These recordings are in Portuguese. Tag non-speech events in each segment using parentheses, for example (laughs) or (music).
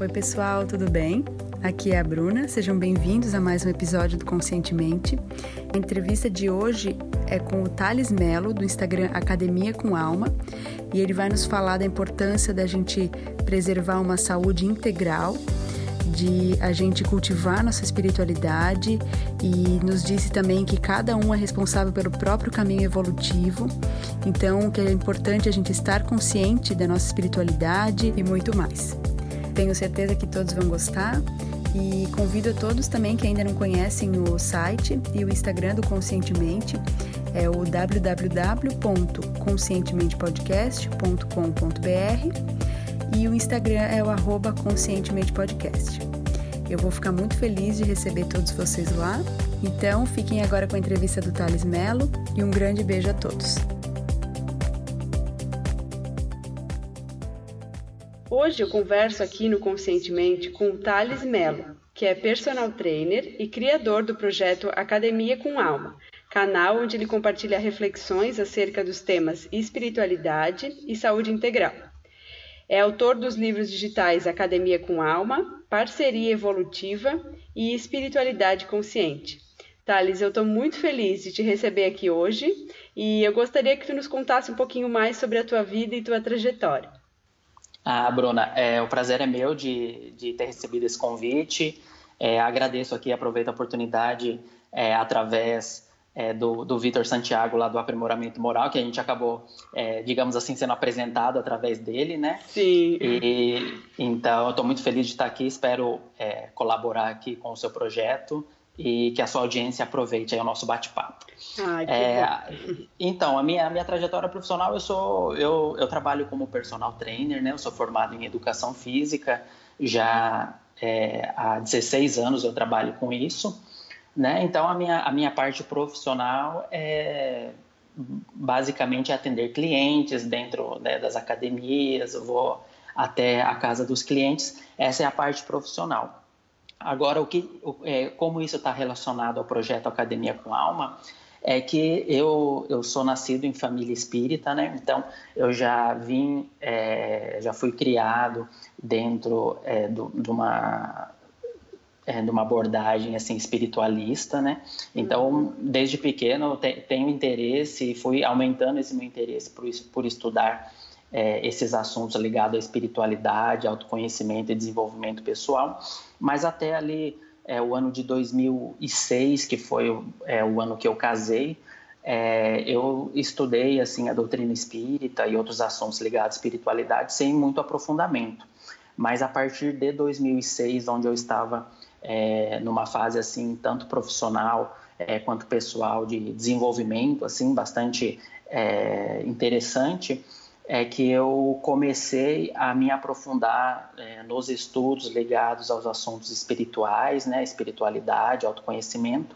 Oi, pessoal, tudo bem? Aqui é a Bruna, sejam bem-vindos a mais um episódio do Conscientemente. A entrevista de hoje é com o Thales Melo, do Instagram Academia com Alma, e ele vai nos falar da importância da gente preservar uma saúde integral, de a gente cultivar nossa espiritualidade e nos disse também que cada um é responsável pelo próprio caminho evolutivo, então que é importante a gente estar consciente da nossa espiritualidade e muito mais. Tenho certeza que todos vão gostar e convido a todos também que ainda não conhecem o site e o Instagram do Conscientemente, é o www.conscientementepodcast.com.br e o Instagram é o arroba conscientementepodcast. Eu vou ficar muito feliz de receber todos vocês lá. Então, fiquem agora com a entrevista do Thales Melo e um grande beijo a todos. Hoje eu converso aqui no Conscientemente com o Thales Melo, que é personal trainer e criador do projeto Academia com Alma, canal onde ele compartilha reflexões acerca dos temas espiritualidade e saúde integral. É autor dos livros digitais Academia com Alma, Parceria Evolutiva e Espiritualidade Consciente. Thales, eu estou muito feliz de te receber aqui hoje e eu gostaria que tu nos contasse um pouquinho mais sobre a tua vida e tua trajetória. Ah, Bruna, é, o prazer é meu de, de ter recebido esse convite. É, agradeço aqui, aproveito a oportunidade é, através é, do, do Vitor Santiago, lá do Aprimoramento Moral, que a gente acabou, é, digamos assim, sendo apresentado através dele, né? Sim. E, então, eu estou muito feliz de estar aqui, espero é, colaborar aqui com o seu projeto e que a sua audiência aproveite o nosso bate-papo. É, então, a minha, a minha trajetória profissional, eu sou eu, eu trabalho como personal trainer, né? Eu sou formado em educação física, já é, há 16 anos eu trabalho com isso, né? Então, a minha, a minha parte profissional é basicamente atender clientes dentro né, das academias, eu vou até a casa dos clientes, essa é a parte profissional. Agora, o que, é, como isso está relacionado ao projeto Academia com Alma, é que eu, eu sou nascido em família espírita, né? Então, eu já vim, é, já fui criado dentro é, do, de uma é, de uma abordagem assim espiritualista, né? Então, desde pequeno eu te, tenho interesse e fui aumentando esse meu interesse por, por estudar é, esses assuntos ligados à espiritualidade, autoconhecimento e desenvolvimento pessoal, mas até ali é, o ano de 2006, que foi é, o ano que eu casei, é, eu estudei assim a doutrina espírita e outros assuntos ligados à espiritualidade sem muito aprofundamento. Mas a partir de 2006, onde eu estava é, numa fase assim tanto profissional é, quanto pessoal de desenvolvimento assim bastante é, interessante, é que eu comecei a me aprofundar é, nos estudos ligados aos assuntos espirituais, né, espiritualidade, autoconhecimento,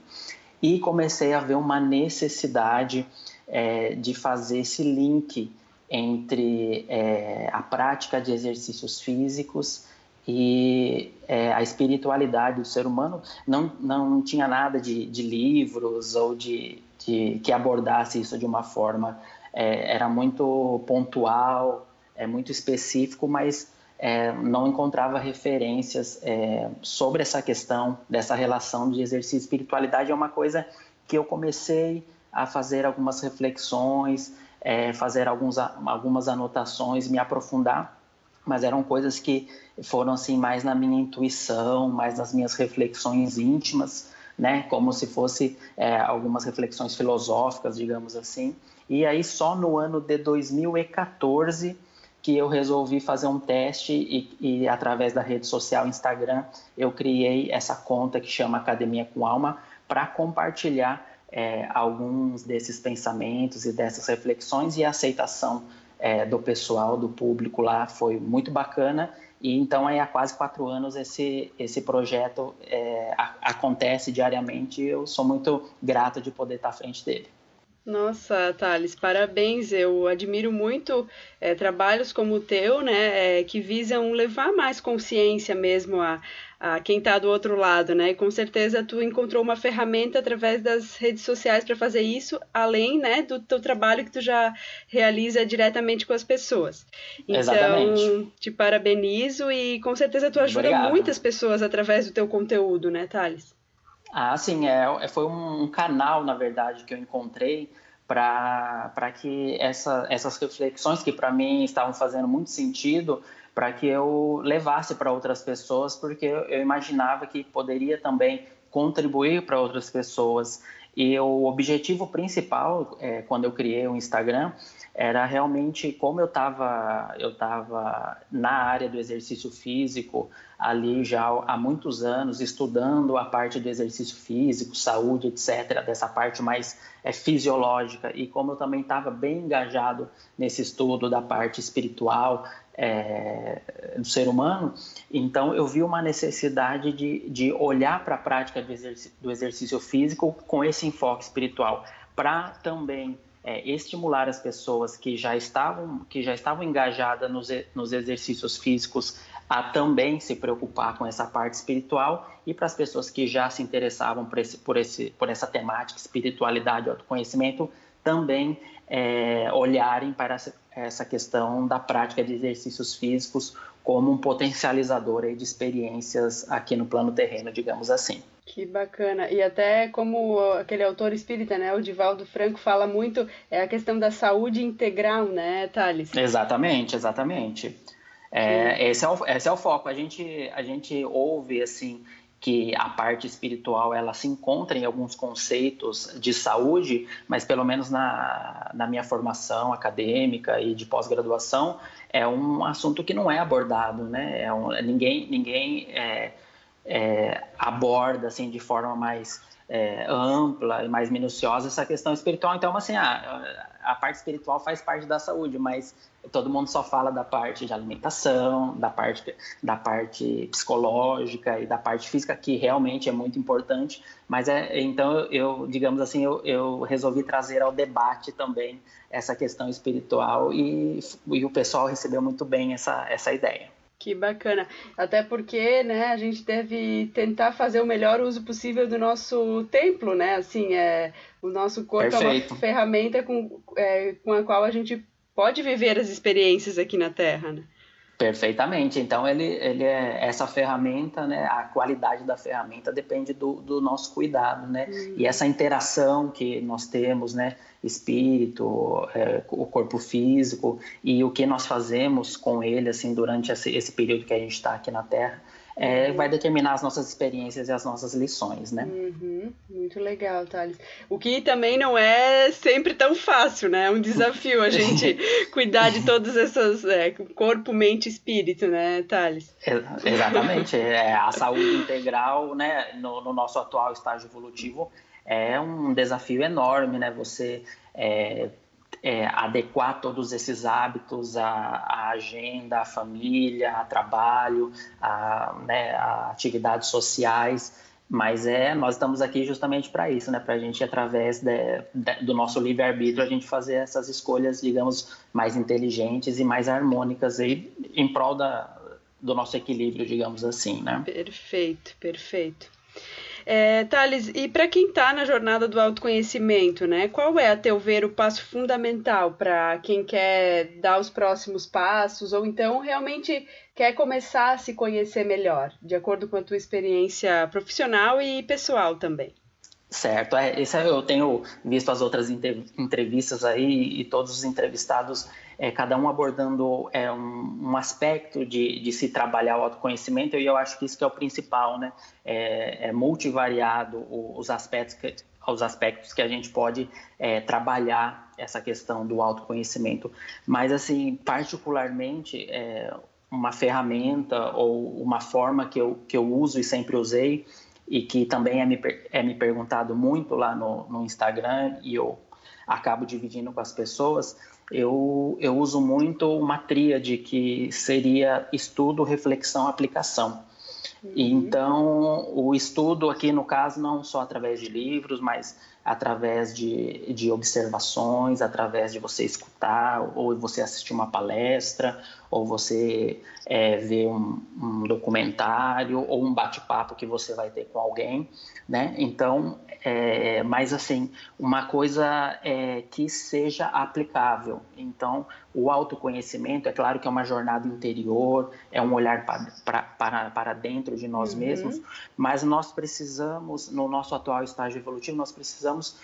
e comecei a ver uma necessidade é, de fazer esse link entre é, a prática de exercícios físicos e é, a espiritualidade do ser humano. Não, não tinha nada de, de livros ou de, de que abordasse isso de uma forma é, era muito pontual, é muito específico, mas é, não encontrava referências é, sobre essa questão dessa relação de exercício e espiritualidade. É uma coisa que eu comecei a fazer algumas reflexões, é, fazer alguns, algumas anotações, me aprofundar, mas eram coisas que foram assim mais na minha intuição, mais nas minhas reflexões íntimas, né, como se fosse é, algumas reflexões filosóficas, digamos assim. E aí só no ano de 2014 que eu resolvi fazer um teste e, e, através da rede social Instagram eu criei essa conta que chama Academia com Alma para compartilhar é, alguns desses pensamentos e dessas reflexões e a aceitação é, do pessoal, do público lá foi muito bacana e então aí há quase quatro anos esse esse projeto é, a, acontece diariamente e eu sou muito grato de poder estar à frente dele. Nossa, Thales, parabéns. Eu admiro muito é, trabalhos como o teu, né, é, que visam levar mais consciência mesmo a, a quem está do outro lado, né? E com certeza tu encontrou uma ferramenta através das redes sociais para fazer isso, além, né, do teu trabalho que tu já realiza diretamente com as pessoas. Então, Exatamente. te parabenizo e com certeza tu ajuda Obrigado. muitas pessoas através do teu conteúdo, né, Thales? Ah, sim, é, é, foi um canal, na verdade, que eu encontrei para que essa, essas reflexões que para mim estavam fazendo muito sentido, para que eu levasse para outras pessoas, porque eu, imaginava que poderia também contribuir para outras pessoas. E o objetivo principal, é, quando eu criei o Instagram, era realmente como eu estava eu tava na área do exercício físico ali já há muitos anos estudando a parte do exercício físico, saúde, etc, dessa parte mais é, fisiológica. E como eu também estava bem engajado nesse estudo da parte espiritual é, do ser humano, então eu vi uma necessidade de, de olhar para a prática do exercício, do exercício físico com esse enfoque espiritual para também é, estimular as pessoas que já estavam, que já estavam engajadas nos, nos exercícios físicos a também se preocupar com essa parte espiritual e para as pessoas que já se interessavam por, esse, por, esse, por essa temática, espiritualidade, autoconhecimento, também é, olharem para essa questão da prática de exercícios físicos como um potencializador de experiências aqui no plano terreno, digamos assim. Que bacana. E até como aquele autor espírita, né, o Divaldo Franco, fala muito, é a questão da saúde integral, né, Thales? Exatamente, exatamente. É, esse, é o, esse é o foco. A gente, a gente ouve, assim, que a parte espiritual ela se encontra em alguns conceitos de saúde, mas pelo menos na, na minha formação acadêmica e de pós-graduação é um assunto que não é abordado, né? É um, ninguém ninguém é, é, aborda assim de forma mais é, ampla e mais minuciosa essa questão espiritual. Então, assim, a, a parte espiritual faz parte da saúde, mas todo mundo só fala da parte de alimentação, da parte, da parte psicológica e da parte física, que realmente é muito importante. Mas é, então eu, digamos assim, eu, eu resolvi trazer ao debate também essa questão espiritual e, e o pessoal recebeu muito bem essa, essa ideia. Que bacana. Até porque, né, a gente deve tentar fazer o melhor uso possível do nosso templo, né? Assim, é, o nosso corpo Perfeito. é uma ferramenta com, é, com a qual a gente pode viver as experiências aqui na Terra, né? Perfeitamente. Então, ele, ele é essa ferramenta, né? A qualidade da ferramenta depende do, do nosso cuidado, né? Uhum. E essa interação que nós temos, né? Espírito, é, o corpo físico e o que nós fazemos com ele, assim, durante esse, esse período que a gente está aqui na Terra, é, vai determinar as nossas experiências e as nossas lições, né? Uhum. Muito legal, Thales. O que também não é sempre tão fácil, né? É um desafio a gente (laughs) cuidar de todas essas é, corpo, mente e espírito, né, Thales? exatamente. É, a saúde integral, né, no, no nosso atual estágio evolutivo, é um desafio enorme, né? Você é, é, adequar todos esses hábitos à, à, agenda, à família, ao trabalho, a, né, a atividades sociais. Mas é, nós estamos aqui justamente para isso, né? Para a gente, através de, de, do nosso livre-arbítrio, a gente fazer essas escolhas, digamos, mais inteligentes e mais harmônicas aí, em prol da, do nosso equilíbrio, digamos assim, né? Perfeito, perfeito. É, Thales, e para quem está na jornada do autoconhecimento, né, qual é, a teu ver, o passo fundamental para quem quer dar os próximos passos ou então realmente quer começar a se conhecer melhor, de acordo com a tua experiência profissional e pessoal também? Certo, é, esse é, eu tenho visto as outras entrevistas aí e todos os entrevistados, é, cada um abordando é, um, um aspecto de, de, se trabalhar o autoconhecimento e eu acho que isso que é o principal, né? É, é multivariado os aspectos que, os aspectos que a gente pode é, trabalhar essa questão do autoconhecimento. Mas, assim, particularmente, é, uma ferramenta ou uma forma que eu, que eu uso e sempre usei e que também é me, é me perguntado muito lá no, no Instagram e eu acabo dividindo com as pessoas, eu, eu uso muito uma tríade que seria estudo, reflexão, aplicação. Uhum. Então, o estudo aqui, no caso, não só através de livros, mas através de, de observações, através de você escutar, ou você assistir uma palestra, ou você é, ver um, um, documentário, ou um bate-papo que você vai ter com alguém, né? Então, é, mas assim, uma coisa é, que seja aplicável. Então, o autoconhecimento, é claro que é uma jornada interior, é um olhar para, para, dentro de nós uhum. mesmos, mas nós precisamos, no nosso atual estágio evolutivo, nós precisamos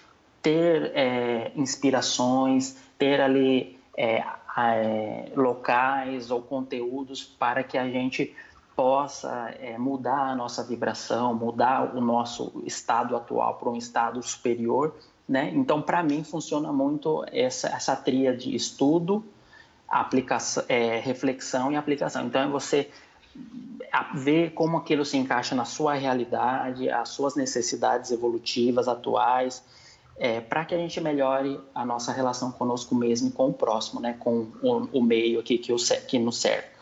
ter é, inspirações, ter ali é, é, locais ou conteúdos para que a gente possa é, mudar a nossa vibração, mudar o nosso estado atual para um estado superior, né? Então, para mim, funciona muito essa, essa tríade estudo, aplicação, é, reflexão e aplicação. Então, é você ver como aquilo se encaixa na sua realidade, as suas necessidades evolutivas atuais, é, para que a gente melhore a nossa relação conosco mesmo e com o próximo, né? com o, o meio aqui que, o, que nos cerca.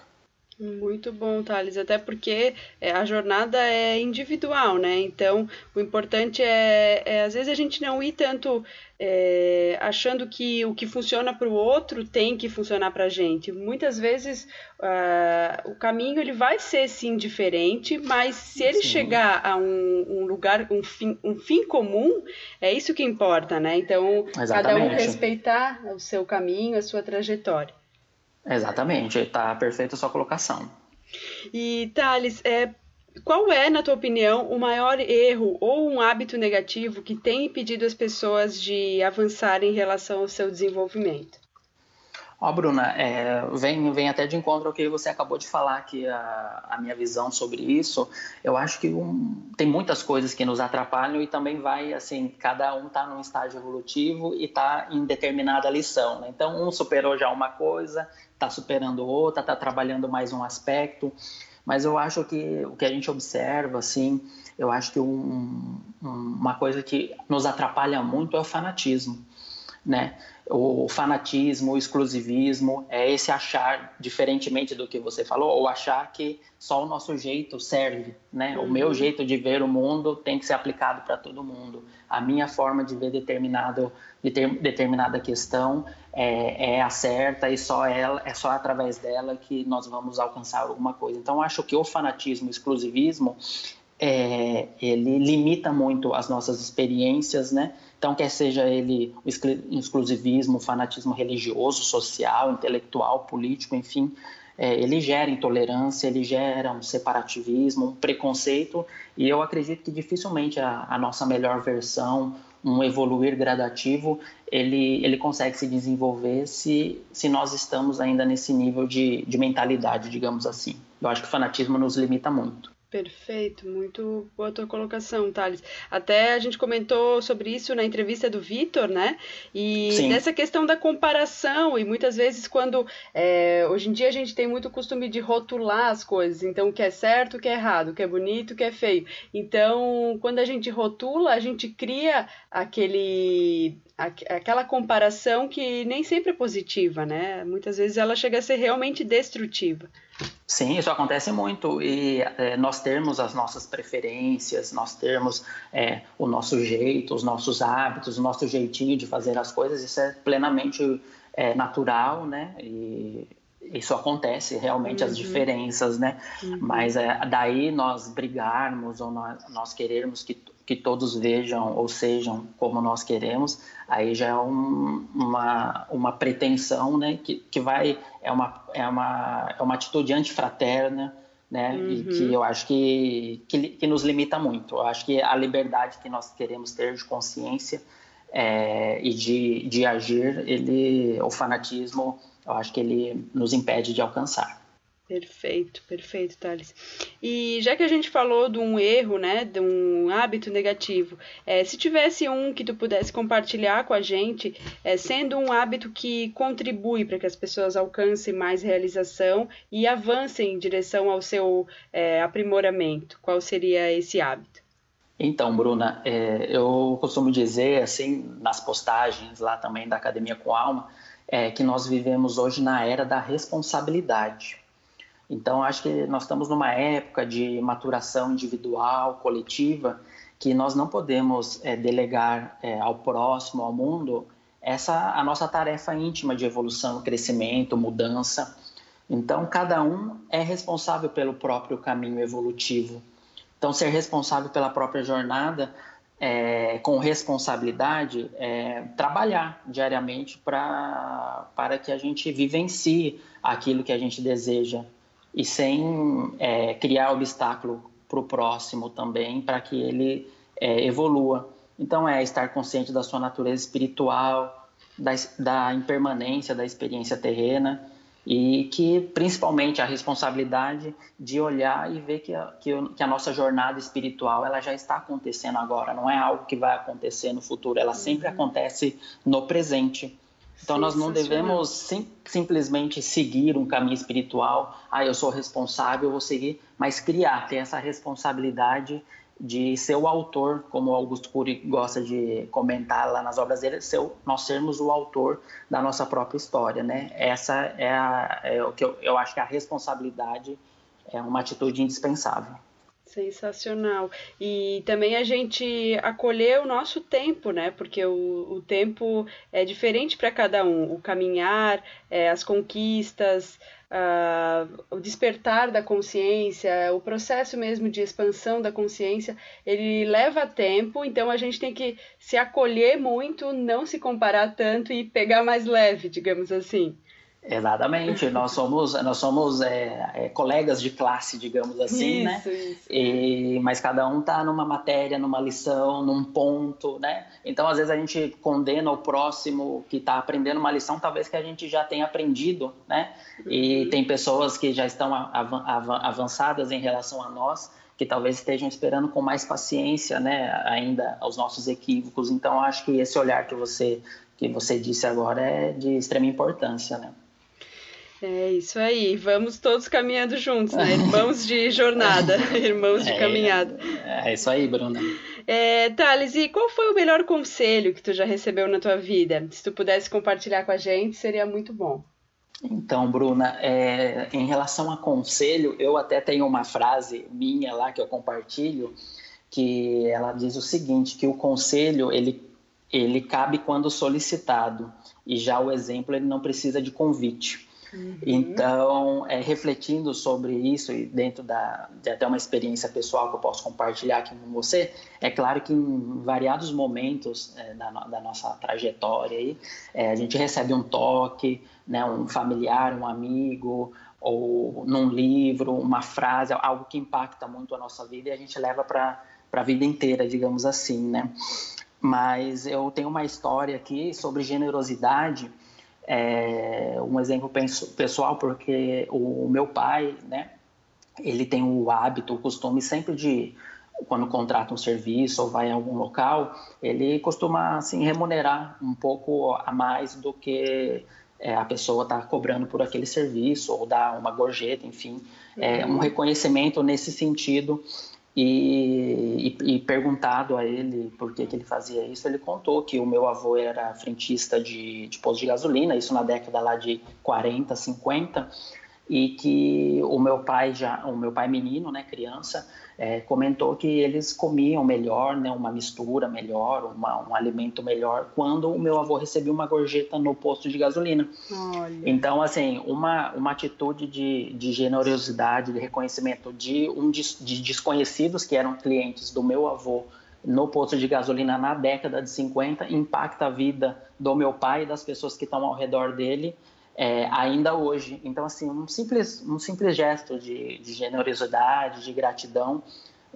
Muito bom, Thales, até porque é, a jornada é individual, né? Então, o importante é, é às vezes, a gente não ir tanto é, achando que o que funciona para o outro tem que funcionar para a gente. Muitas vezes uh, o caminho ele vai ser sim diferente, mas se ele sim. chegar a um, um, lugar, um fim, um fim comum, é isso que importa, né? Então, Exatamente. cada um respeitar o seu caminho, a sua trajetória. Exatamente, está perfeita a sua colocação. E Thales, é, qual é, na tua opinião, o maior erro ou um hábito negativo que tem impedido as pessoas de avançar em relação ao seu desenvolvimento? Ó, Bruna, é, vem, vem até de encontro ao que você acabou de falar aqui, a, a minha visão sobre isso. Eu acho que um, tem muitas coisas que nos atrapalham e também vai, assim, cada um está num estágio evolutivo e está em determinada lição. Né? Então, um superou já uma coisa, está superando outra, está trabalhando mais um aspecto. Mas eu acho que o que a gente observa, assim, eu acho que um, um, uma coisa que nos atrapalha muito é o fanatismo, né? O fanatismo, o exclusivismo, é esse achar, diferentemente do que você falou, ou achar que só o nosso jeito serve, né? Uhum. O meu jeito de ver o mundo tem que ser aplicado para todo mundo. A minha forma de ver determinado, de ter, determinada questão é, é a certa e só ela, é só através dela que nós vamos alcançar alguma coisa. Então, acho que o fanatismo, o exclusivismo, é, ele limita muito as nossas experiências, né? Então, quer seja ele o exclusivismo, o fanatismo religioso, social, intelectual, político, enfim, é, ele gera intolerância, ele gera um separativismo, um preconceito, e eu acredito que dificilmente a, a nossa melhor versão, um evoluir gradativo, ele, ele consegue se desenvolver se, se nós estamos ainda nesse nível de, de mentalidade, digamos assim. Eu acho que o fanatismo nos limita muito. Perfeito, muito boa tua colocação, Thales. Até a gente comentou sobre isso na entrevista do Vitor, né? E Sim. nessa questão da comparação, e muitas vezes quando é, hoje em dia a gente tem muito costume de rotular as coisas, então o que é certo, o que é errado, o que é bonito, o que é feio. Então, quando a gente rotula, a gente cria aquele aquela comparação que nem sempre é positiva, né? Muitas vezes ela chega a ser realmente destrutiva. Sim, isso acontece muito e é, nós termos as nossas preferências, nós termos é, o nosso jeito, os nossos hábitos, o nosso jeitinho de fazer as coisas, isso é plenamente é, natural, né? E isso acontece realmente uhum. as diferenças, né? Uhum. Mas daí nós brigarmos ou nós, nós querermos que que todos vejam ou sejam como nós queremos, aí já é um, uma, uma pretensão, né, que, que vai, é uma, é uma, é uma atitude antifraterna, né, uhum. e que eu acho que, que, que, nos limita muito. Eu acho que a liberdade que nós queremos ter de consciência é, e de, de agir, ele, o fanatismo, eu acho que ele nos impede de alcançar. Perfeito, perfeito, Thales. E já que a gente falou de um erro, né, de um hábito negativo, é, se tivesse um que tu pudesse compartilhar com a gente, é, sendo um hábito que contribui para que as pessoas alcancem mais realização e avancem em direção ao seu é, aprimoramento, qual seria esse hábito? Então, Bruna, é, eu costumo dizer, assim, nas postagens lá também da Academia com Alma, é, que nós vivemos hoje na era da responsabilidade. Então, acho que nós estamos numa época de maturação individual, coletiva, que nós não podemos é, delegar é, ao próximo, ao mundo, essa a nossa tarefa íntima de evolução, crescimento, mudança. Então, cada um é responsável pelo próprio caminho evolutivo. Então, ser responsável pela própria jornada, é, com responsabilidade, é trabalhar diariamente pra, para que a gente vivencie aquilo que a gente deseja e sem é, criar obstáculo para o próximo também, para que ele é, evolua. Então, é estar consciente da sua natureza espiritual, da, da impermanência da experiência terrena e que, principalmente, a responsabilidade de olhar e ver que a, que, que a nossa jornada espiritual ela já está acontecendo agora, não é algo que vai acontecer no futuro, ela sempre uhum. acontece no presente. Então, nós não devemos sim, simplesmente seguir um caminho espiritual, ah, eu sou responsável, eu vou seguir, mas criar, ter essa responsabilidade de ser o autor, como Augusto Cury gosta de comentar lá nas obras dele, ser, nós sermos o autor da nossa própria história, né? Essa é, a, é o que eu, eu acho que a responsabilidade é uma atitude indispensável. Sensacional. E também a gente acolher o nosso tempo, né? Porque o, o tempo é diferente para cada um. O caminhar, é, as conquistas, uh, o despertar da consciência, o processo mesmo de expansão da consciência, ele leva tempo, então a gente tem que se acolher muito, não se comparar tanto e pegar mais leve, digamos assim. Exatamente, nós somos, nós somos é, é, colegas de classe, digamos assim, né? isso, né? Isso. E, mas cada um está numa matéria, numa lição, num ponto, né? Então, às vezes a gente condena o próximo que está aprendendo uma lição, talvez que a gente já tenha aprendido, né? E uhum. tem pessoas que já estão avançadas em relação a nós, que talvez estejam esperando com mais paciência, né? Ainda aos nossos equívocos. Então, acho que esse olhar que você que você disse agora é de extrema importância, né? É isso aí, vamos todos caminhando juntos, né? (laughs) Irmãos de jornada, (laughs) irmãos de é, caminhada. É isso aí, Bruna. É, Thales, e qual foi o melhor conselho que tu já recebeu na tua vida? Se tu pudesse compartilhar com a gente, seria muito bom. Então, Bruna, é, em relação a conselho, eu até tenho uma frase minha lá que eu compartilho, que ela diz o seguinte, que o conselho, ele, ele cabe quando solicitado, e já o exemplo, ele não precisa de convite. Uhum. Então, é, refletindo sobre isso e dentro da, de até uma experiência pessoal que eu posso compartilhar aqui com você, é claro que em variados momentos é, da, da, nossa trajetória aí, é, a gente recebe um toque, né, um familiar, um amigo, ou num livro, uma frase, algo que impacta muito a nossa vida e a gente leva para a vida inteira, digamos assim, né? Mas eu tenho uma história aqui sobre generosidade é, um exemplo pessoal, porque o meu pai, né, ele tem o hábito, o costume sempre de, quando contrata um serviço ou vai em algum local, ele costuma assim, remunerar um pouco a mais do que é, a pessoa está cobrando por aquele serviço ou dar uma gorjeta, enfim, é, um reconhecimento nesse sentido e, e, e, perguntado a ele por que, que ele fazia isso, ele contou que o meu avô era frentista de, de posto de gasolina, isso na década lá de 40, 50, e que o meu pai já, o meu pai menino, né, criança, é, comentou que eles comiam melhor, né, uma mistura melhor, uma, um alimento melhor, quando o meu avô recebia uma gorjeta no posto de gasolina. Olha. Então, assim, uma, uma atitude de, de generosidade, de reconhecimento de um de, de desconhecidos que eram clientes do meu avô no posto de gasolina na década de 50 impacta a vida do meu pai e das pessoas que estão ao redor dele é, ainda hoje. Então, assim, um simples, um simples gesto de, de generosidade, de gratidão,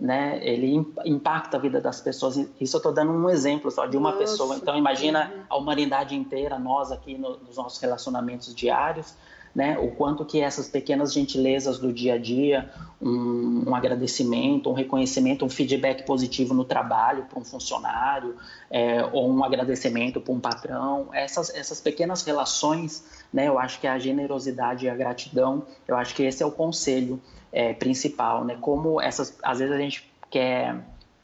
né, ele impacta a vida das pessoas. Isso eu estou dando um exemplo só de uma Nossa. pessoa. Então, imagina a humanidade inteira, nós aqui no, nos nossos relacionamentos diários, né? O quanto que essas pequenas gentilezas do dia a dia, um, um agradecimento, um reconhecimento, um feedback positivo no trabalho para um funcionário, é, ou um agradecimento para um patrão, essas, essas pequenas relações, né? Eu acho que a generosidade e a gratidão, eu acho que esse é o conselho é, principal, né? Como essas, às vezes a gente quer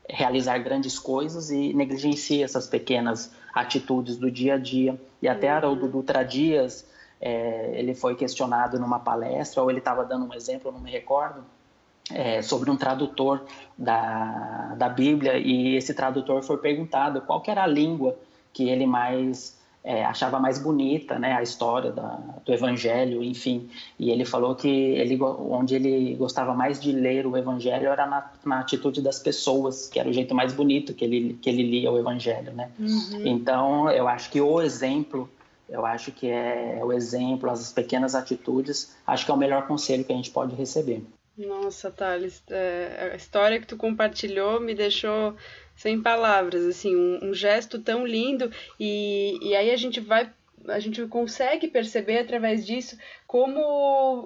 realizar grandes coisas e negligencia essas pequenas atitudes do dia a dia. E até uhum. Haroldo Dutra Dias é, ele foi questionado numa palestra, ou ele estava dando um exemplo, eu não me recordo, é, sobre um tradutor da, da Bíblia e esse tradutor foi perguntado qual era a língua que ele mais é, achava mais bonita, né, a história da, do Evangelho, enfim. E ele falou que ele, onde ele gostava mais de ler o Evangelho era na, na atitude das pessoas, que era o jeito mais bonito que ele, que ele lia o Evangelho, né. Uhum. Então, eu acho que o exemplo, eu acho que é o exemplo, as pequenas atitudes, acho que é o melhor conselho que a gente pode receber. Nossa, Thales, é, a história que tu compartilhou me deixou sem palavras, assim, um, um gesto tão lindo e, e aí a gente vai a gente consegue perceber através disso como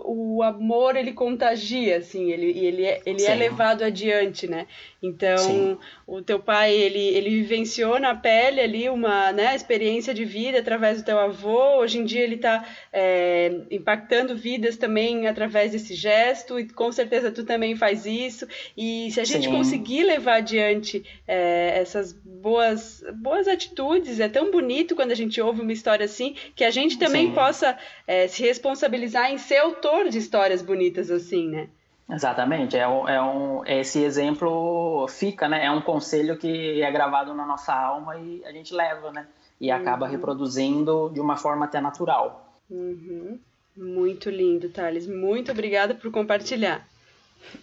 o amor ele contagia, assim, ele, ele, é, ele é levado adiante, né? Então, Sim. o teu pai, ele, ele vivenciou na pele ali uma né, experiência de vida através do teu avô, hoje em dia ele está é, impactando vidas também através desse gesto, e com certeza tu também faz isso, e se a gente Sim. conseguir levar adiante é, essas boas, boas atitudes, é tão bonito quando a gente ouve uma história assim, que a gente também possa é, se responsabilizar responsabilizar em ser autor de histórias bonitas assim, né? Exatamente, é, um, é um, esse exemplo fica, né? É um conselho que é gravado na nossa alma e a gente leva, né? E acaba uhum. reproduzindo de uma forma até natural. Uhum. Muito lindo, Thales. Muito obrigada por compartilhar.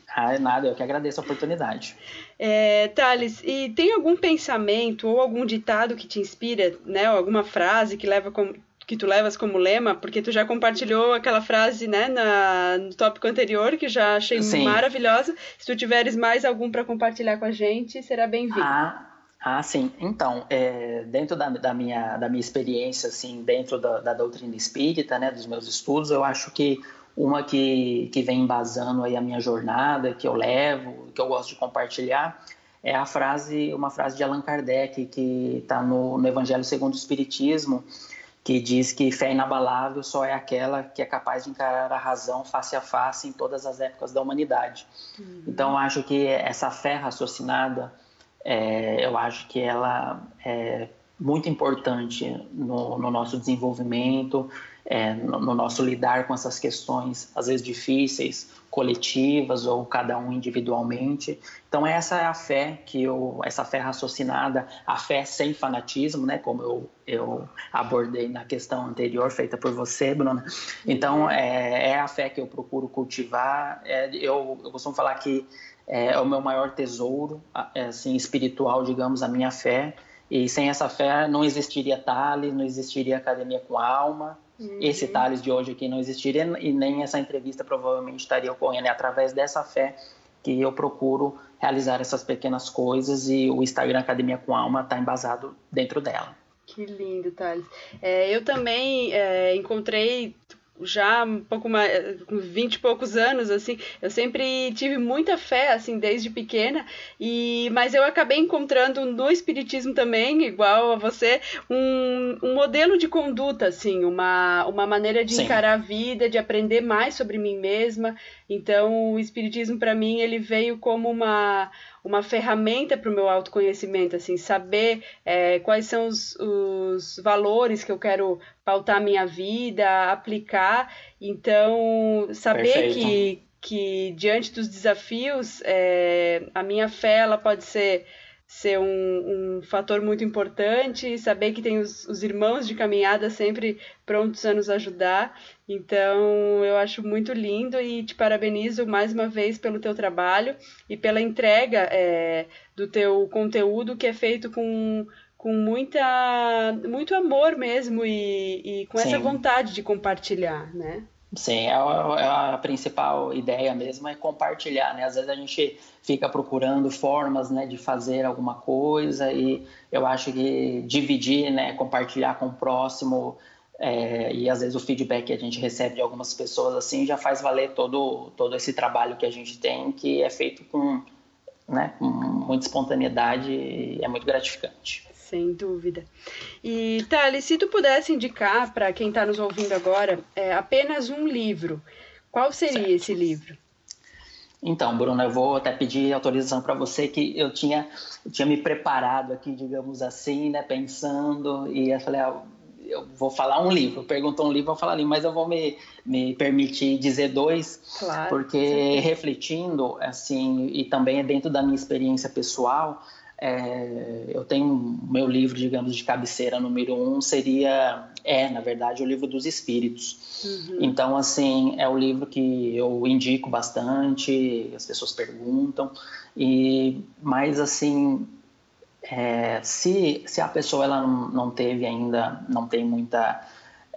Ah, é nada, eu que agradeço a oportunidade. É, Thales, e tem algum pensamento ou algum ditado que te inspira, né? Ou alguma frase que leva como, que tu levas como lema, porque tu já compartilhou aquela frase, né, na, no tópico anterior, que já achei Sim. maravilhosa. Se tu tiveres mais algum para compartilhar com a gente, será bem-vindo. Ah, ah, sim. Então, é, dentro da, da, minha, da minha experiência, assim, dentro da, da doutrina espírita, né, dos meus estudos, eu acho que uma que, que vem embasando aí a minha jornada, que eu levo, que eu gosto de compartilhar, é a frase, uma frase de Allan Kardec, que está no, no Evangelho segundo o Espiritismo, que diz que fé inabalável só é aquela que é capaz de encarar a razão face a face em todas as épocas da humanidade. Uhum. Então, acho que essa fé raciocinada, é, eu acho que ela é muito importante no, no nosso desenvolvimento, é, no, no, nosso lidar com essas questões, às vezes difíceis, coletivas ou cada um individualmente. Então essa é a fé que eu, essa fé raciocinada, a fé sem fanatismo, né, como eu, eu abordei na questão anterior feita por você, Bruna. Então é, é a fé que eu procuro cultivar. É, eu, eu costumo falar que é, é o meu maior tesouro, é, assim espiritual, digamos, a minha fé. E sem essa fé não existiria Tales, não existiria Academia com Alma, Uhum. Esse Thales de hoje aqui não existiria e nem essa entrevista provavelmente estaria ocorrendo. É através dessa fé que eu procuro realizar essas pequenas coisas e o Instagram Academia com Alma está embasado dentro dela. Que lindo, Thales. É, eu também é, encontrei já um pouco mais, com 20 e poucos anos, assim, eu sempre tive muita fé, assim, desde pequena, e mas eu acabei encontrando no espiritismo também, igual a você, um, um modelo de conduta, assim, uma, uma maneira de Sim. encarar a vida, de aprender mais sobre mim mesma, então o espiritismo para mim, ele veio como uma uma ferramenta para o meu autoconhecimento, assim, saber é, quais são os, os valores que eu quero pautar minha vida, aplicar. Então, saber que, que diante dos desafios, é, a minha fé ela pode ser ser um, um fator muito importante, saber que tem os, os irmãos de caminhada sempre prontos a nos ajudar. Então, eu acho muito lindo e te parabenizo mais uma vez pelo teu trabalho e pela entrega é, do teu conteúdo que é feito com, com muita, muito amor mesmo e, e com Sim. essa vontade de compartilhar, né? Sim, é a, é a, principal ideia mesmo é compartilhar, né? Às vezes a gente fica procurando formas, né, de fazer alguma coisa e eu acho que dividir, né, compartilhar com o próximo é, e às vezes o feedback que a gente recebe de algumas pessoas assim já faz valer todo todo esse trabalho que a gente tem, que é feito com, né, com muita espontaneidade e é muito gratificante. Sem dúvida. E, Thales, se tu pudesse indicar para quem está nos ouvindo agora é, apenas um livro, qual seria certo. esse livro? Então, Bruna, eu vou até pedir autorização para você que eu tinha, eu tinha me preparado aqui, digamos assim, né, pensando, e eu falei, ah, eu vou falar um livro. Perguntou um livro, eu vou falar ali, mas eu vou me, me permitir dizer dois, claro, porque refletindo, assim, e também é dentro da minha experiência pessoal, é, eu tenho meu livro, digamos, de cabeceira número um seria, é, na verdade, o livro dos Espíritos. Uhum. Então, assim, é o livro que eu indico bastante, as pessoas perguntam, e mais assim, é, se, se a pessoa ela não, não teve ainda, não tem muita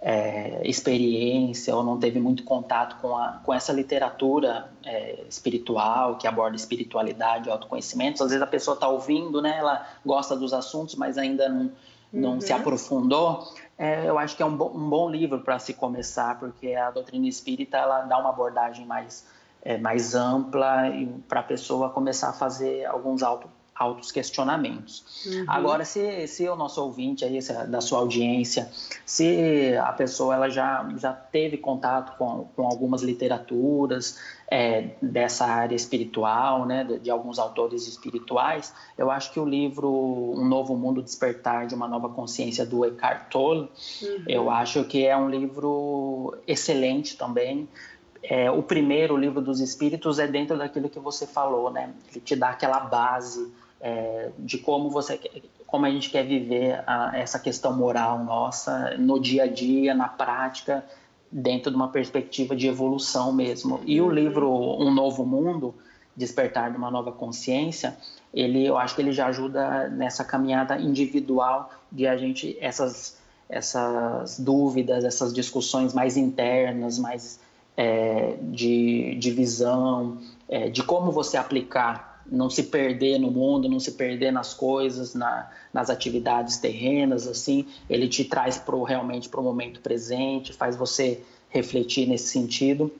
é, experiência ou não teve muito contato com, a, com essa literatura é, espiritual que aborda espiritualidade, autoconhecimento, às vezes a pessoa está ouvindo, né, ela gosta dos assuntos, mas ainda não, não uhum. se aprofundou, é, eu acho que é um, bo um bom livro para se começar, porque a doutrina espírita ela dá uma abordagem mais, é, mais ampla para a pessoa começar a fazer alguns auto altos questionamentos. Uhum. Agora, se, se o nosso ouvinte aí, da sua audiência, se a pessoa ela já, já teve contato com, com algumas literaturas é, dessa área espiritual, né, de, de, alguns autores espirituais, eu acho que o livro Um Novo Mundo Despertar de uma Nova Consciência do Eckhart Tolle, uhum. eu acho que é um livro excelente também, é, o primeiro, o livro dos Espíritos, é dentro daquilo que você falou, né? Ele te dá aquela base é, de como você como a gente quer viver a, essa questão moral nossa no dia a dia, na prática, dentro de uma perspectiva de evolução mesmo. E o livro Um Novo Mundo, Despertar de uma Nova Consciência, ele, eu acho que ele já ajuda nessa caminhada individual de a gente essas essas dúvidas, essas discussões mais internas, mais é, de, de visão, é, de como você aplicar não se perder no mundo, não se perder nas coisas, na, nas atividades terrenas, assim, ele te traz pro, realmente para o momento presente, faz você refletir nesse sentido.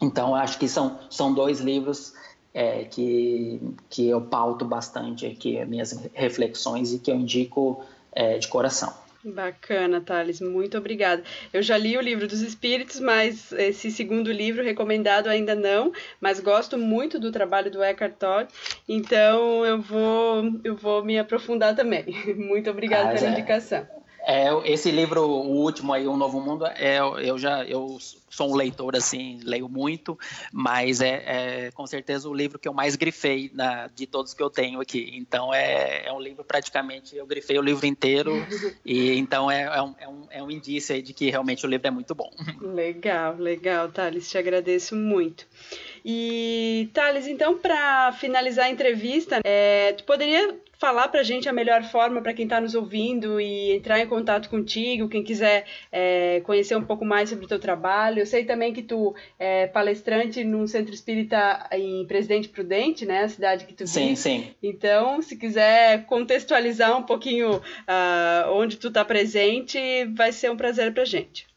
Então, acho que são, são dois livros é, que, que eu pauto bastante aqui, minhas reflexões e que eu indico é, de coração. Bacana, Thales, muito obrigada. Eu já li o livro dos Espíritos, mas esse segundo livro recomendado ainda não, mas gosto muito do trabalho do Eckhart Tolle, então eu vou, eu vou me aprofundar também. (laughs) Muito obrigada ah, pela é. indicação. É, esse livro, o último aí, O Novo Mundo, é, eu já eu sou um leitor assim, leio muito, mas é, é com certeza o livro que eu mais grifei na, de todos que eu tenho aqui. Então é, é um livro praticamente eu grifei o livro inteiro e então é, é, um, é, um, é um indício aí de que realmente o livro é muito bom. (laughs) Legal, legal, Thales, te agradeço muito. E Thales, então para finalizar a entrevista, é, tu poderia falar para a gente a melhor forma para quem está nos ouvindo e entrar em contato contigo, quem quiser é, conhecer um pouco mais sobre o teu trabalho. Eu sei também que tu é palestrante num centro espírita em Presidente Prudente, né, a cidade que tu vive. Sim, sim. Então, se quiser contextualizar um pouquinho uh, onde tu está presente, vai ser um prazer para a gente.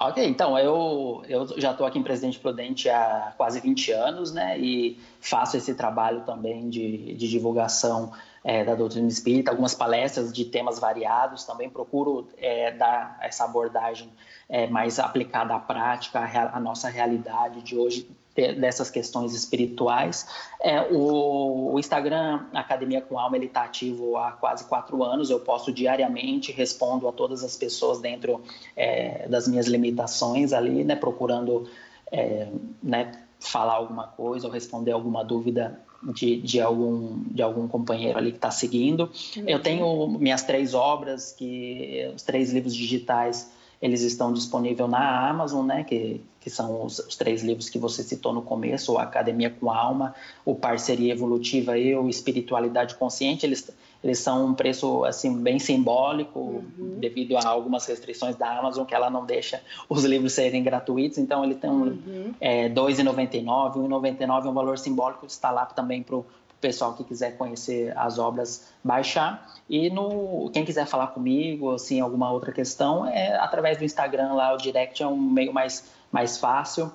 Ok, então eu, eu já estou aqui em Presidente Prudente há quase 20 anos, né? E faço esse trabalho também de, de divulgação é, da doutrina espírita, algumas palestras de temas variados, também procuro é, dar essa abordagem é, mais aplicada à prática, à, à, nossa realidade de hoje, dessas questões espirituais. É, o, o, Instagram Academia com Alma ele está ativo há quase quatro anos. Eu posto diariamente, respondo a todas as pessoas dentro é, das minhas limitações ali, né, procurando é, né, falar alguma coisa ou responder alguma dúvida de, de, algum, de algum companheiro ali que está seguindo. Uhum. Eu tenho minhas três obras, que os três livros digitais eles estão disponíveis na Amazon, né, que, que são os, os, três livros que você citou no começo, o Academia com Alma, o Parceria Evolutiva e o Espiritualidade Consciente, eles, eles são um preço assim bem simbólico uhum. devido a algumas restrições da Amazon que ela não deixa os livros serem gratuitos, então ele tem um uhum. é, R$ 2,99, R$ 1,99 é um valor simbólico, está lá também para o pessoal que quiser conhecer as obras baixar. E no quem quiser falar comigo, assim, alguma outra questão, é através do Instagram lá, o direct é um meio mais, mais fácil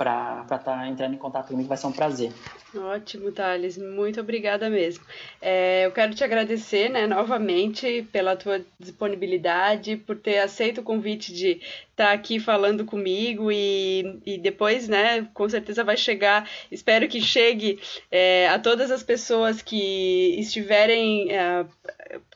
para estar tá entrando em contato comigo, vai ser um prazer. Ótimo, Thales, muito obrigada mesmo. É, eu quero te agradecer né, novamente pela tua disponibilidade, por ter aceito o convite de estar tá aqui falando comigo e, e depois, né, com certeza vai chegar, espero que chegue é, a todas as pessoas que estiverem. É,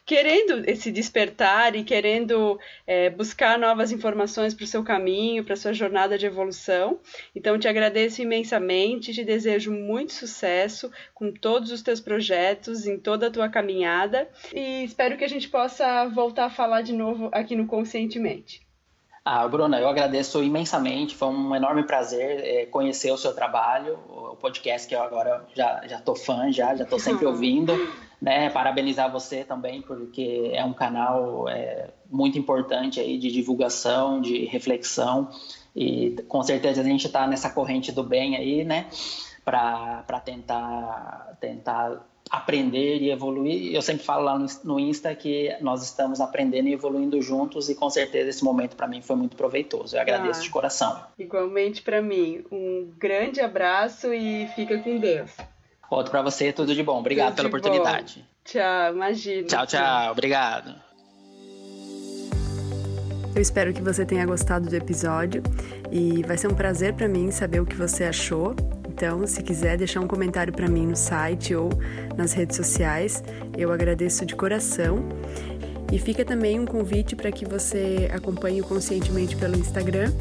querendo esse despertar e querendo é, buscar novas informações para o seu caminho, para a sua jornada de evolução. Então, te agradeço imensamente, te desejo muito sucesso com todos os teus projetos, em toda a tua caminhada e espero que a gente possa voltar a falar de novo aqui no Conscientemente. Ah, Bruna, eu agradeço imensamente, foi um enorme prazer é, conhecer o seu trabalho, o podcast que eu agora já já tô fã, já já tô sempre (laughs) ouvindo, né? Parabenizar você também porque é um canal é, muito importante aí de divulgação, de reflexão e com certeza a gente está nessa corrente do bem aí, né? Para tentar tentar aprender e evoluir. Eu sempre falo lá no Insta que nós estamos aprendendo e evoluindo juntos e com certeza esse momento para mim foi muito proveitoso. Eu agradeço ah, de coração. Igualmente para mim. Um grande abraço e fica com Deus. Outro para você, tudo de bom. Obrigado tudo pela oportunidade. Bom. Tchau, imagina. Tchau, tchau. Obrigado. Eu espero que você tenha gostado do episódio e vai ser um prazer para mim saber o que você achou então, se quiser deixar um comentário para mim no site ou nas redes sociais, eu agradeço de coração. E fica também um convite para que você acompanhe o Conscientemente pelo Instagram,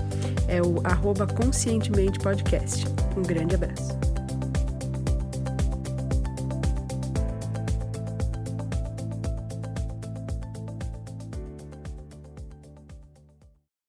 é o arroba Conscientemente Podcast. Um grande abraço.